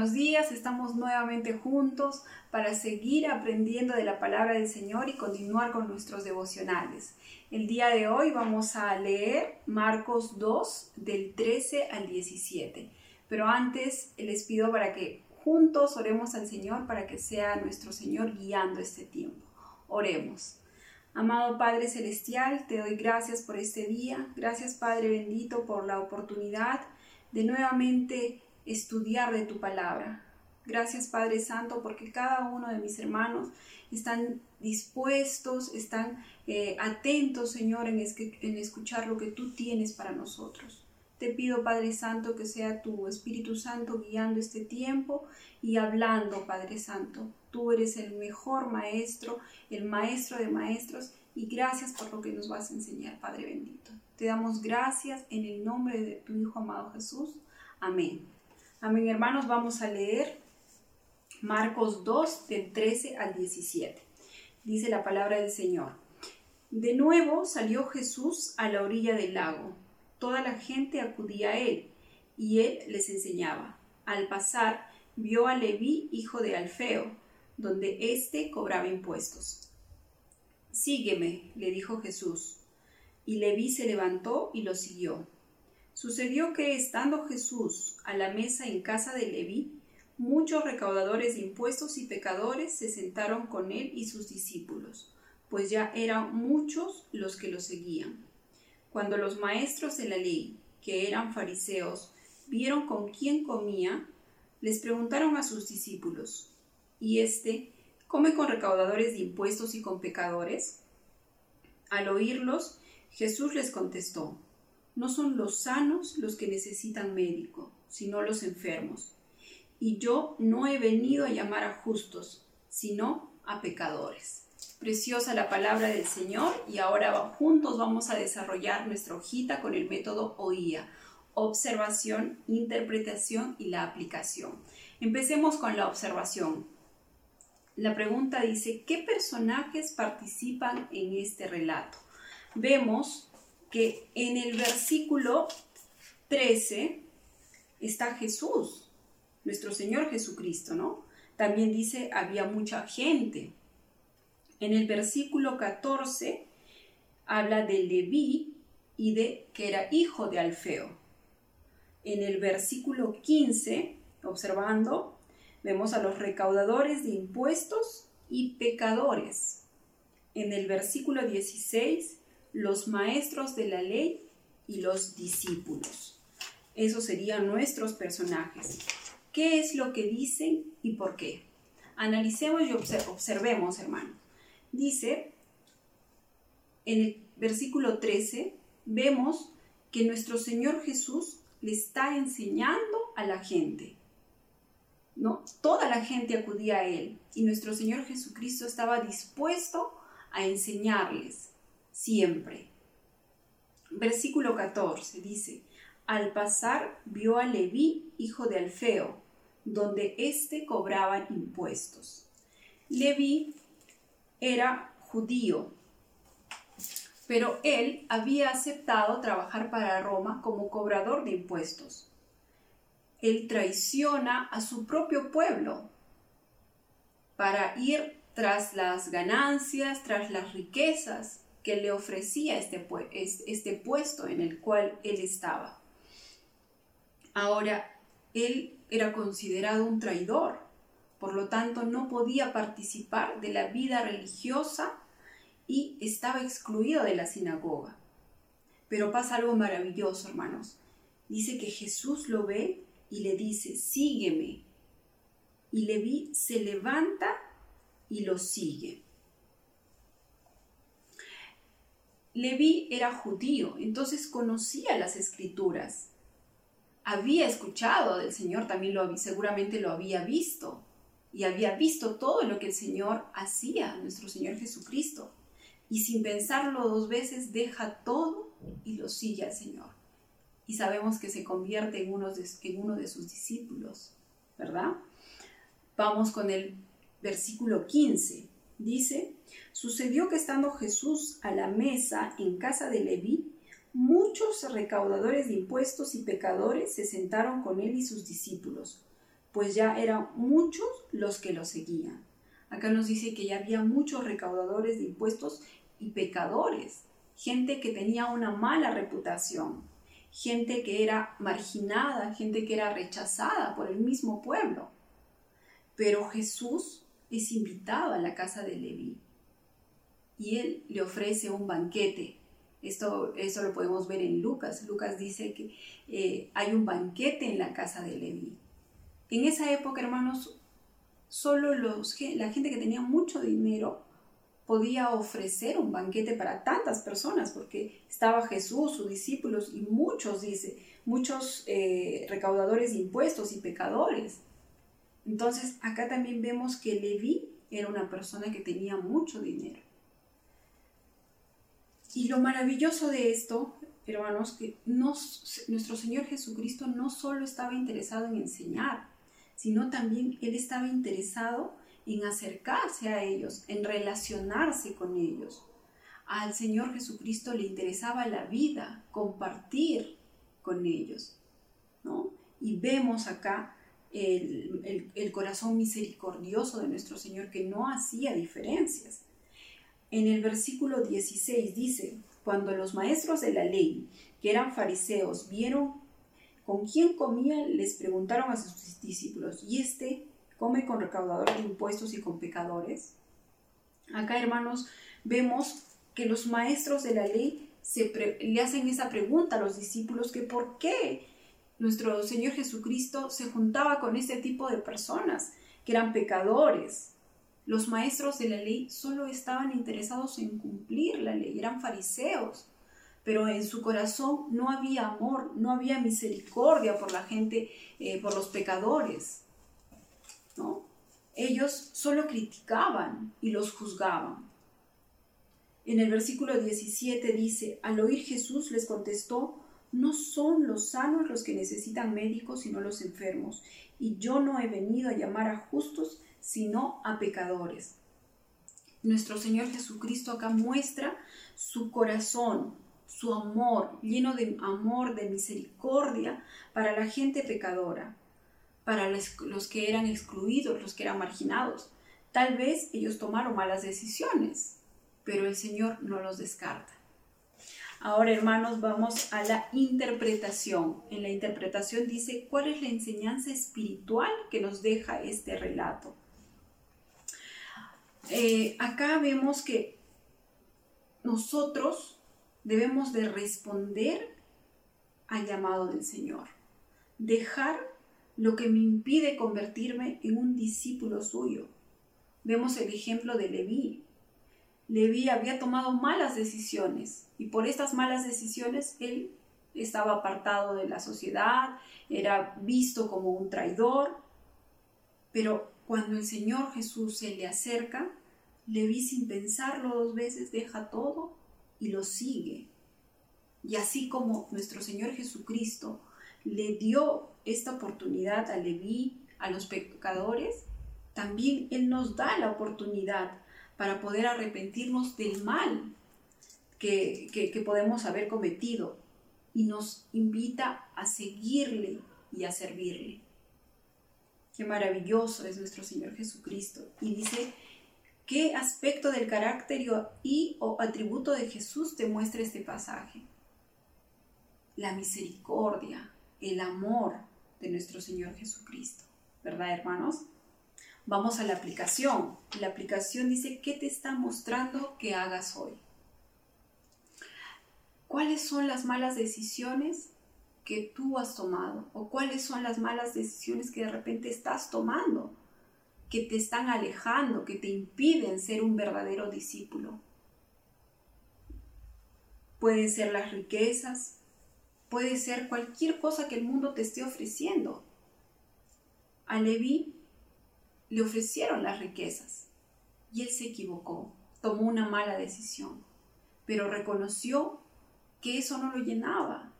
buenos días. Estamos nuevamente juntos para seguir aprendiendo de la palabra del Señor y continuar con nuestros devocionales. El día de hoy vamos a leer Marcos 2 del 13 al 17. Pero antes les pido para que juntos oremos al Señor para que sea nuestro Señor guiando este tiempo. Oremos. Amado Padre Celestial, te doy gracias por este día. Gracias Padre bendito por la oportunidad de nuevamente estudiar de tu palabra. Gracias Padre Santo porque cada uno de mis hermanos están dispuestos, están eh, atentos Señor en, en escuchar lo que tú tienes para nosotros. Te pido Padre Santo que sea tu Espíritu Santo guiando este tiempo y hablando Padre Santo. Tú eres el mejor maestro, el maestro de maestros y gracias por lo que nos vas a enseñar Padre bendito. Te damos gracias en el nombre de tu Hijo amado Jesús. Amén. Amén, hermanos, vamos a leer Marcos 2, del 13 al 17. Dice la palabra del Señor. De nuevo salió Jesús a la orilla del lago. Toda la gente acudía a él, y él les enseñaba. Al pasar, vio a Leví, hijo de Alfeo, donde éste cobraba impuestos. Sígueme, le dijo Jesús. Y Leví se levantó y lo siguió. Sucedió que, estando Jesús a la mesa en casa de Leví, muchos recaudadores de impuestos y pecadores se sentaron con él y sus discípulos, pues ya eran muchos los que lo seguían. Cuando los maestros de la ley, que eran fariseos, vieron con quién comía, les preguntaron a sus discípulos, ¿y éste come con recaudadores de impuestos y con pecadores? Al oírlos, Jesús les contestó, no son los sanos los que necesitan médico, sino los enfermos. Y yo no he venido a llamar a justos, sino a pecadores. Preciosa la palabra del Señor y ahora juntos vamos a desarrollar nuestra hojita con el método OIA, observación, interpretación y la aplicación. Empecemos con la observación. La pregunta dice, ¿qué personajes participan en este relato? Vemos que en el versículo 13 está Jesús, nuestro Señor Jesucristo, ¿no? También dice, había mucha gente. En el versículo 14 habla de Leví y de que era hijo de Alfeo. En el versículo 15, observando, vemos a los recaudadores de impuestos y pecadores. En el versículo 16 los maestros de la ley y los discípulos. Esos serían nuestros personajes. ¿Qué es lo que dicen y por qué? Analicemos y observemos, hermano. Dice, en el versículo 13, vemos que nuestro Señor Jesús le está enseñando a la gente. ¿No? Toda la gente acudía a él y nuestro Señor Jesucristo estaba dispuesto a enseñarles siempre. Versículo 14 dice, al pasar vio a Leví, hijo de Alfeo, donde éste cobraba impuestos. Leví era judío, pero él había aceptado trabajar para Roma como cobrador de impuestos. Él traiciona a su propio pueblo para ir tras las ganancias, tras las riquezas que le ofrecía este, este puesto en el cual él estaba. Ahora, él era considerado un traidor, por lo tanto no podía participar de la vida religiosa y estaba excluido de la sinagoga. Pero pasa algo maravilloso, hermanos. Dice que Jesús lo ve y le dice, sígueme. Y Leví se levanta y lo sigue. Leví era judío, entonces conocía las escrituras. Había escuchado del Señor, también lo seguramente lo había visto y había visto todo lo que el Señor hacía, nuestro Señor Jesucristo. Y sin pensarlo dos veces deja todo y lo sigue al Señor. Y sabemos que se convierte en uno de, sus discípulos, ¿verdad? Vamos con el versículo 15. Dice, sucedió que estando Jesús a la mesa en casa de Leví, muchos recaudadores de impuestos y pecadores se sentaron con él y sus discípulos, pues ya eran muchos los que lo seguían. Acá nos dice que ya había muchos recaudadores de impuestos y pecadores, gente que tenía una mala reputación, gente que era marginada, gente que era rechazada por el mismo pueblo. Pero Jesús es invitado a la casa de Leví y él le ofrece un banquete. Esto, eso lo podemos ver en Lucas. Lucas dice que eh, hay un banquete en la casa de Leví. En esa época, hermanos, solo los, la gente que tenía mucho dinero podía ofrecer un banquete para tantas personas, porque estaba Jesús, sus discípulos y muchos, dice, muchos eh, recaudadores de impuestos y pecadores. Entonces, acá también vemos que Leví era una persona que tenía mucho dinero. Y lo maravilloso de esto, hermanos, que nuestro Señor Jesucristo no solo estaba interesado en enseñar, sino también Él estaba interesado en acercarse a ellos, en relacionarse con ellos. Al Señor Jesucristo le interesaba la vida, compartir con ellos. ¿no? Y vemos acá el, el, corazón misericordioso de nuestro Señor que no hacía diferencias. En el versículo 16 dice, cuando los maestros de la ley, que eran fariseos, vieron con quién comía, les preguntaron a sus discípulos, ¿y este come con recaudadores de impuestos y con pecadores? Acá, hermanos, vemos que los maestros de la ley se le hacen esa pregunta a los discípulos que por qué nuestro Señor Jesucristo se juntaba con este tipo de personas que eran pecadores. Los maestros de la ley solo estaban interesados en cumplir la ley, eran fariseos, pero en su corazón no había amor, no había misericordia por la gente, eh, por los pecadores. ¿no? Ellos solo criticaban y los juzgaban. En el versículo 17 dice, al oír Jesús les contestó, no son los sanos los que necesitan médicos, sino los enfermos. Y yo no he venido a llamar a justos, sino a pecadores. Nuestro Señor Jesucristo acá muestra su corazón, su amor, lleno de amor, de misericordia para la gente pecadora, para los que eran excluidos, los que eran marginados. Tal vez ellos tomaron malas decisiones, pero el Señor no los descarta. Ahora, hermanos, vamos a la interpretación. En la interpretación dice cuál es la enseñanza espiritual que nos deja este relato. Eh, acá vemos que nosotros debemos de responder al llamado del Señor. Dejar lo que me impide convertirme en un discípulo suyo. Vemos el ejemplo de Leví. Leví había tomado malas decisiones y por estas malas decisiones él estaba apartado de la sociedad, era visto como un traidor, pero cuando el Señor Jesús se le acerca, Leví sin pensarlo dos veces deja todo y lo sigue. Y así como nuestro Señor Jesucristo le dio esta oportunidad a Leví, a los pecadores, también Él nos da la oportunidad para poder arrepentirnos del mal que, podemos haber cometido y nos invita a seguirle y a servirle. Qué maravilloso es nuestro Señor Jesucristo. Y dice, ¿qué aspecto del carácter y o atributo de Jesús te muestra este pasaje? La misericordia, el amor de nuestro Señor Jesucristo. ¿Verdad, hermanos? Vamos a la aplicación. La aplicación dice, ¿qué te está mostrando que hagas hoy? ¿Cuáles son las malas decisiones que tú has tomado? ¿O cuáles son las malas decisiones que de repente estás tomando? Que te están alejando, que te impiden ser un verdadero discípulo. Pueden ser las riquezas, puede ser cualquier cosa que el mundo te esté ofreciendo. A Levi le ofrecieron las riquezas y él se equivocó, tomó una mala decisión, pero reconoció que eso no lo llenaba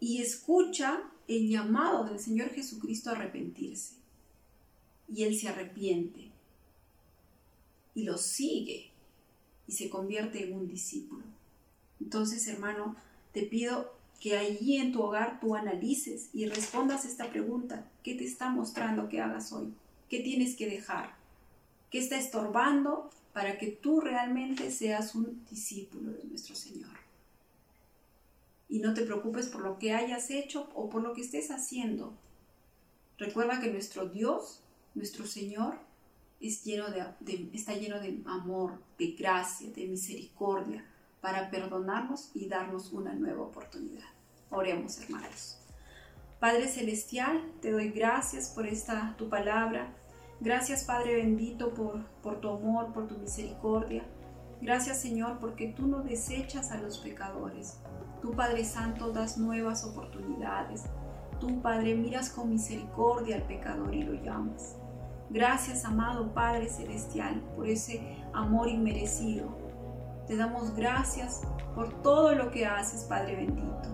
y escucha el llamado del Señor Jesucristo a arrepentirse. Y él se arrepiente y lo sigue y se convierte en un discípulo. Entonces, hermano, te pido que allí en tu hogar tú analices y respondas esta pregunta. ¿Qué te está mostrando que hagas hoy? ¿Qué tienes que dejar? ¿Qué está estorbando para que tú realmente seas un discípulo de nuestro Señor? Y no te preocupes por lo que hayas hecho o por lo que estés haciendo. Recuerda que nuestro Dios, nuestro Señor, está lleno de amor, de gracia, de misericordia para perdonarnos y darnos una nueva oportunidad. Oremos, hermanos. Padre Celestial, te doy gracias por esta tu palabra. Gracias, Padre bendito, por, tu amor, por tu misericordia. Gracias, Señor, porque tú no desechas a los pecadores. Tú, Padre Santo, das nuevas oportunidades. Tú, Padre, miras con misericordia al pecador y lo llamas. Gracias, amado Padre Celestial, por ese amor inmerecido. Te damos gracias por todo lo que haces, Padre bendito.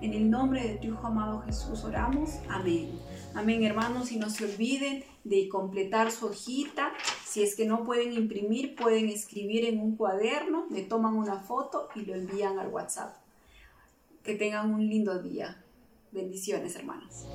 En el nombre de tu Hijo amado Jesús oramos. Amén. Amén, hermanos. Y no se olviden de completar su hojita. Si es que no pueden imprimir, pueden escribir en un cuaderno, le toman una foto y lo envían al WhatsApp. Que tengan un lindo día. Bendiciones, hermanos.